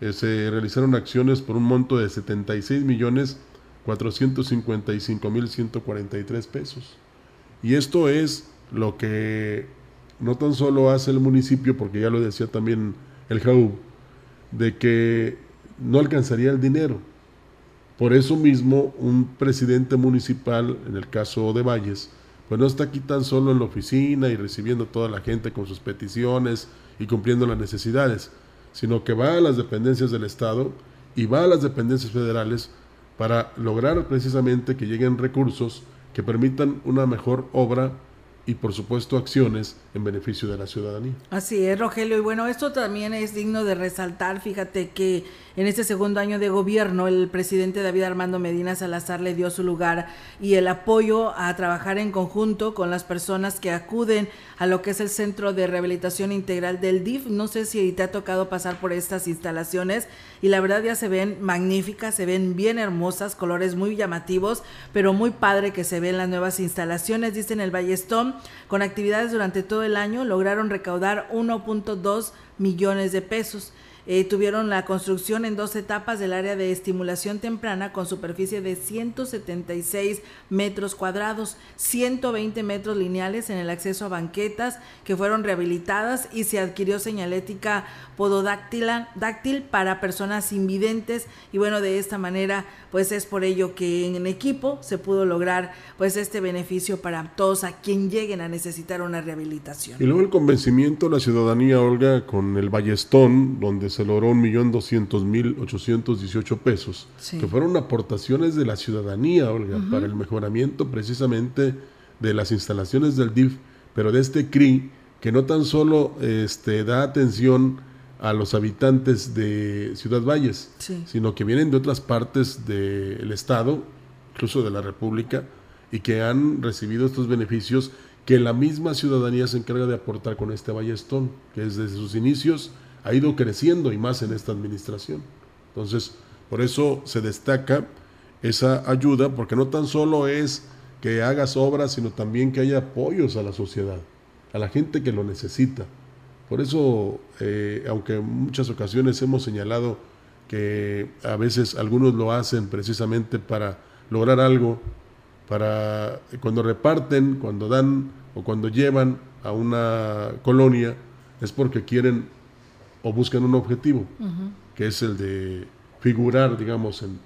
eh, se realizaron acciones por un monto de 76 millones 455 mil 143 pesos. Y esto es lo que no tan solo hace el municipio, porque ya lo decía también el JAUB, de que no alcanzaría el dinero. Por eso mismo, un presidente municipal, en el caso de Valles, pues no está aquí tan solo en la oficina y recibiendo a toda la gente con sus peticiones y cumpliendo las necesidades, sino que va a las dependencias del Estado y va a las dependencias federales para lograr precisamente que lleguen recursos que permitan una mejor obra y por supuesto acciones en beneficio de la ciudadanía. Así es, Rogelio. Y bueno, esto también es digno de resaltar. Fíjate que en este segundo año de gobierno, el presidente David Armando Medina Salazar le dio su lugar y el apoyo a trabajar en conjunto con las personas que acuden a lo que es el Centro de Rehabilitación Integral del DIF. No sé si te ha tocado pasar por estas instalaciones y la verdad ya se ven magníficas, se ven bien hermosas, colores muy llamativos, pero muy padre que se ven las nuevas instalaciones, dicen el Ballestón, con actividades durante todo el año lograron recaudar 1.2 millones de pesos. Eh, tuvieron la construcción en dos etapas del área de estimulación temprana con superficie de 176 metros cuadrados, 120 metros lineales en el acceso a banquetas que fueron rehabilitadas y se adquirió señalética pododáctila dáctil para personas invidentes y bueno, de esta manera pues es por ello que en equipo se pudo lograr pues este beneficio para todos a quien lleguen a necesitar una rehabilitación. Y luego el convencimiento de la ciudadanía, Olga, con el Ballestón, donde se logró 1.200.818 pesos, Sí. que fueron aportaciones de la ciudadanía, Olga, para el mejoramiento precisamente de las instalaciones del DIF, pero de este CRI, que no tan solo este, da atención a los habitantes de Ciudad Valles, Sí. sino que vienen de otras partes del Estado, incluso de la República, y que han recibido estos beneficios que la misma ciudadanía se encarga de aportar con este Ballestón, que desde sus inicios ha ido creciendo y más en esta administración. Entonces, por eso se destaca esa ayuda, porque no tan solo es que hagas obras, sino también que haya apoyos a la sociedad, a la gente que lo necesita. Por eso, eh, aunque en muchas ocasiones hemos señalado que a veces algunos lo hacen precisamente para lograr algo, para cuando reparten, cuando dan o cuando llevan a una colonia, es porque quieren o buscan un objetivo, que es el de figurar, digamos, en,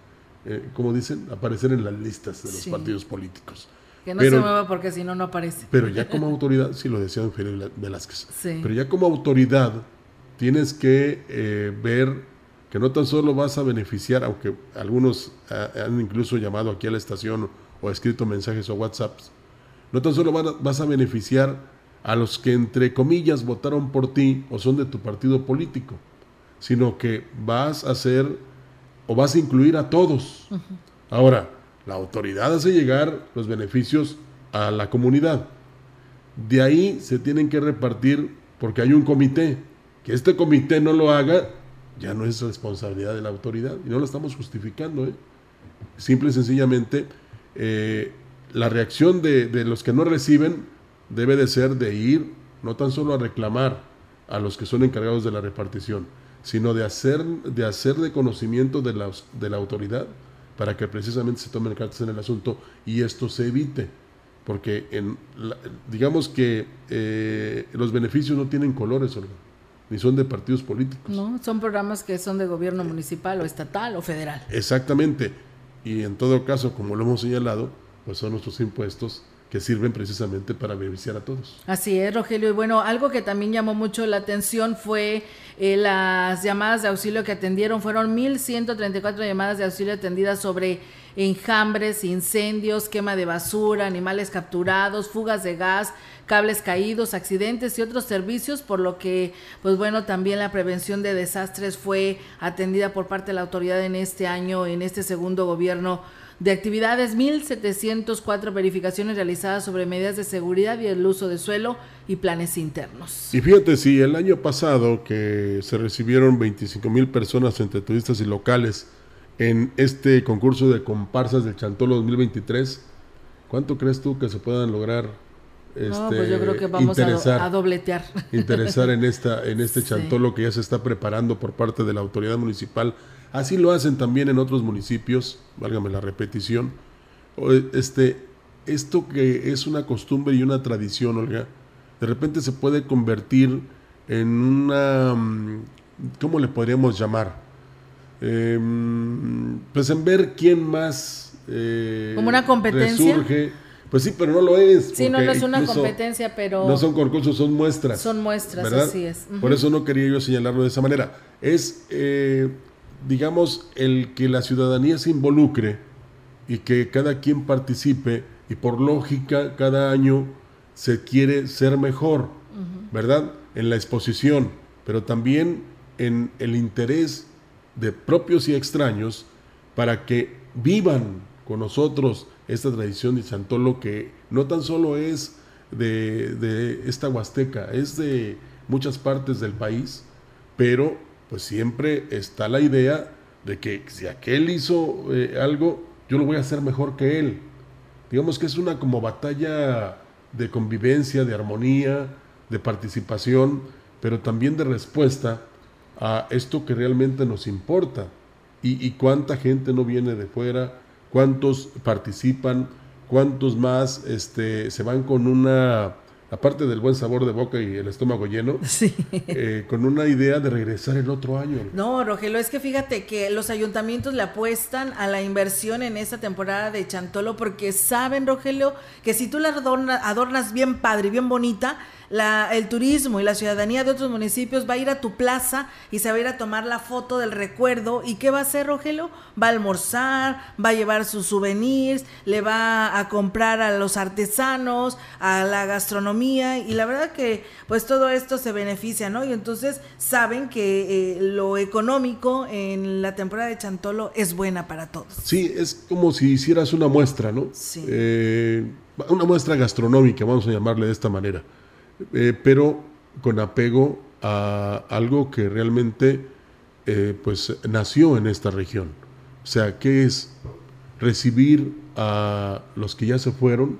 eh, como dicen, aparecer en las listas de los partidos políticos. Que no se mueva porque si no, no aparece. Pero ya como autoridad, sí lo decía don Felipe Velázquez, pero ya como autoridad tienes que eh, ver que no tan solo vas a beneficiar, aunque algunos han incluso llamado aquí a la estación o escrito mensajes o WhatsApps, no tan solo vas a beneficiar a los que entre comillas votaron por ti o son de tu partido político, sino que vas a hacer o vas a incluir a todos. Ahora, la autoridad hace llegar los beneficios a la comunidad. De ahí se tienen que repartir porque hay un comité. Que este comité no lo haga ya no es responsabilidad de la autoridad y no lo estamos justificando. ¿eh? Simple y sencillamente, eh, la reacción de, de, los que no reciben debe de ser de ir no tan solo a reclamar a los que son encargados de la repartición, sino de hacer de, hacer de conocimiento de la, de la autoridad para que precisamente se tomen cartas en el asunto y esto se evite. Porque en digamos que eh, los beneficios no tienen colores, Olga ni son de partidos políticos. No, son programas que son de gobierno municipal o estatal o federal. Exactamente. Y en todo caso, como lo hemos señalado, pues son nuestros impuestos que sirven precisamente para beneficiar a todos. Así es, Rogelio. Y bueno, algo que también llamó mucho la atención fue eh, las llamadas de auxilio que atendieron. Fueron 1.134 llamadas de auxilio atendidas sobre enjambres, incendios, quema de basura, animales capturados, fugas de gas, cables caídos, accidentes y otros servicios, por lo que, pues bueno, también la prevención de desastres fue atendida por parte de la autoridad en este año, en este segundo gobierno de actividades, 1.704 verificaciones realizadas sobre medidas de seguridad y el uso de suelo y planes internos. Y fíjate, si el año pasado que se recibieron 25 mil personas entre turistas y locales en este concurso de comparsas del Chantolo 2023, ¿cuánto crees tú que se puedan lograr este, no, pues yo creo que vamos a, dobletear. Interesar en, esta, en este chantolo que ya se está preparando por parte de la autoridad municipal. Así lo hacen también en otros municipios, válgame la repetición. Este, esto que es una costumbre y una tradición, Olga, de repente se puede convertir en una, mm, ¿cómo le podríamos llamar? Em, pues en ver quién más eh, como una competencia resurge pues sí, pero no lo es. Sí, no, no es una competencia, pero... No son concursos, son muestras. Son muestras, así es. Por eso no quería yo señalarlo de esa manera. Es, eh, digamos, el que la ciudadanía se involucre y que cada quien participe y por lógica cada año se quiere ser mejor, ¿verdad? En la exposición, pero también en el interés de propios y extraños para que vivan con nosotros esta tradición de Chantolo que no tan solo es de, esta Huasteca, es de muchas partes del país, pero pues siempre está la idea de que si aquel hizo eh, algo, yo lo voy a hacer mejor que él. Digamos que es una como batalla de convivencia, de armonía, de participación, pero también de respuesta a esto que realmente nos importa. Y, y cuánta gente no viene de fuera, cuántos participan, cuántos más este, se van con una, aparte del buen sabor de boca y el estómago lleno, eh, con una idea de regresar el otro año. No, Rogelio, es que fíjate que los ayuntamientos le apuestan a la inversión en esta temporada de Chantolo porque saben, Rogelio, que si tú la adornas bien padre, bien bonita, el turismo y la ciudadanía de otros municipios va a ir a tu plaza y se va a ir a tomar la foto del recuerdo. ¿Y qué va a hacer, Rogelio? Va a almorzar, va a llevar sus souvenirs, le va a comprar a los artesanos, a la gastronomía y la verdad que pues todo esto se beneficia, ¿no? Y entonces saben que eh, lo económico en la temporada de Chantolo es buena para todos. Sí, es como si hicieras una muestra, ¿no? Sí. Eh, una muestra gastronómica, vamos a llamarle de esta manera. Eh, pero con apego a algo que realmente eh, pues nació en esta región. O sea, ¿qué es recibir a los que ya se fueron,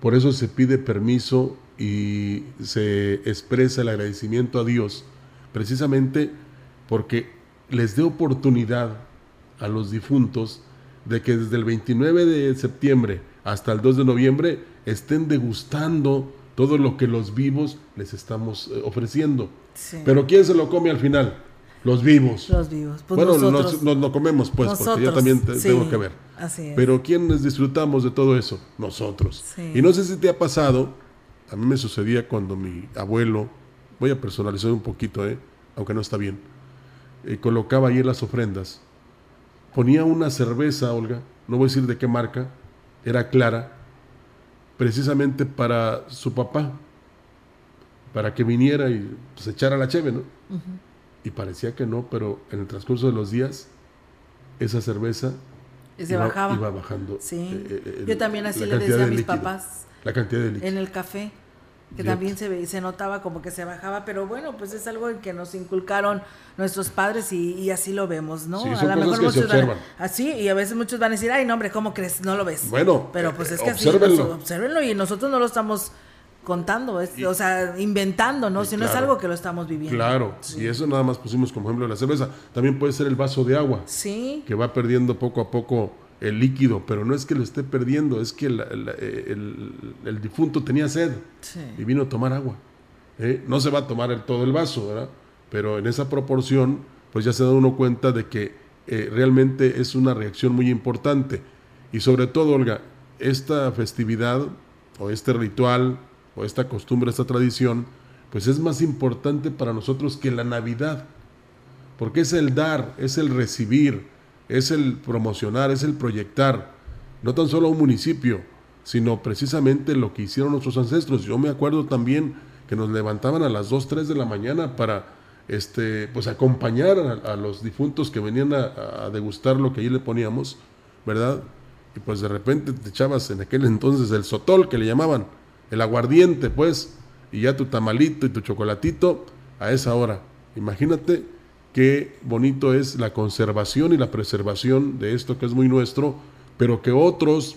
por eso se pide permiso y se expresa el agradecimiento a Dios, precisamente porque les dé oportunidad a los difuntos de que desde el 29 de septiembre hasta el 2 de noviembre estén degustando todo lo que los vivos les estamos eh, ofreciendo. Pero ¿quién se lo come al final? Los vivos. Los vivos. Pues bueno, nos, lo comemos pues, porque yo también tengo que ver. Así es. Pero ¿quiénes disfrutamos de todo eso? Nosotros. Y no sé si te ha pasado, a mí me sucedía cuando mi abuelo, voy a personalizar un poquito, ¿eh? aunque no está bien, eh, colocaba ahí las ofrendas, ponía una cerveza, Olga, no voy a decir de qué marca, era clara, precisamente para su papá, para que viniera y se pues, echara la cheve, ¿no? Y parecía que no, pero en el transcurso de los días, esa cerveza iba, bajaba. iba bajando. Sí. Eh, eh, Yo también así le decía a mis papás. La cantidad de líquido. En el café que también se, se notaba como que se bajaba, pero bueno, pues es algo que nos inculcaron nuestros padres y, así lo vemos, ¿no? a lo mejor muchos van, así y a veces muchos van a decir, ay, no, hombre, ¿cómo crees? No lo ves. Bueno, pero pues es que así, pues, observenlo y nosotros no lo estamos contando, o sea, inventando, ¿no? Si no es algo que lo estamos viviendo. Claro, y eso nada más pusimos como ejemplo la cerveza. También puede ser el vaso de agua. Sí. Que va perdiendo poco a poco el líquido, pero no es que lo esté perdiendo, es que el, difunto tenía sed y vino a tomar agua. ¿eh? No se va a tomar todo el vaso, ¿verdad? Pero en esa proporción, pues ya se da uno cuenta de que eh, realmente es una reacción muy importante. Y sobre todo, Olga, esta festividad o este ritual o esta costumbre, esta tradición, pues es más importante para nosotros que la Navidad, porque es el dar, es el recibir, es el promocionar, es el proyectar, no tan solo a un municipio, sino precisamente lo que hicieron nuestros ancestros. Yo me acuerdo también que nos levantaban a las 2, 3 de la mañana para este, pues acompañar a, los difuntos que venían a, degustar lo que allí le poníamos, ¿verdad? Y pues de repente te echabas en aquel entonces el sotol que le llamaban, el aguardiente, pues, y ya tu tamalito y tu chocolatito a esa hora. Imagínate qué bonito es la conservación y la preservación de esto que es muy nuestro, pero que otros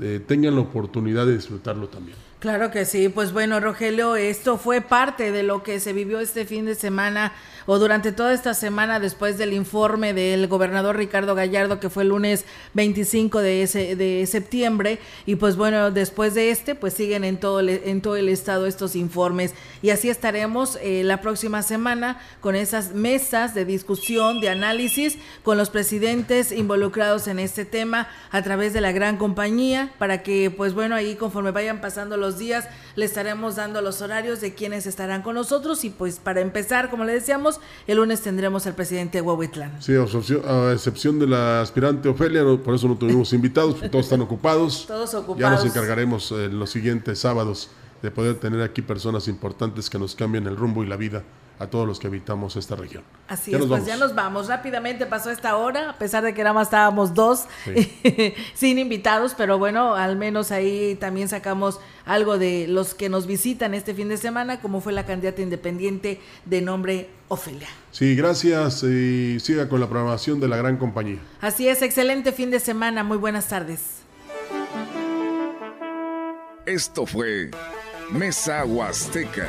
eh, tengan la oportunidad de disfrutarlo también. Claro que sí, pues bueno, Rogelio, esto fue parte de lo que se vivió este fin de semana o durante toda esta semana después del informe del gobernador Ricardo Gallardo que fue el lunes 25 de, ese, de septiembre. Y pues bueno, después de este pues siguen en todo el, en todo el estado estos informes. Y así estaremos eh, la próxima semana con esas mesas de discusión, de análisis con los presidentes involucrados en este tema a través de la gran compañía para que pues bueno, ahí conforme vayan pasando los días le estaremos dando los horarios de quienes estarán con nosotros y pues para empezar, como le decíamos, el lunes tendremos al presidente Huehuetlán. Sí, a excepción de la aspirante Ofelia, por eso no tuvimos invitados, todos están ocupados. Todos ocupados. Ya nos encargaremos en eh, los siguientes sábados de poder tener aquí personas importantes que nos cambien el rumbo y la vida a todos los que habitamos esta región. Así es, pues ya nos vamos. Rápidamente pasó esta hora, a pesar de que nada más estábamos dos sin invitados, pero bueno, al menos ahí también sacamos algo de los que nos visitan este fin de semana, como fue la candidata independiente de nombre Ofelia. Sí, gracias y siga con la programación de la gran compañía. Así es, excelente fin de semana, muy buenas tardes. Esto fue Mesa Huasteca.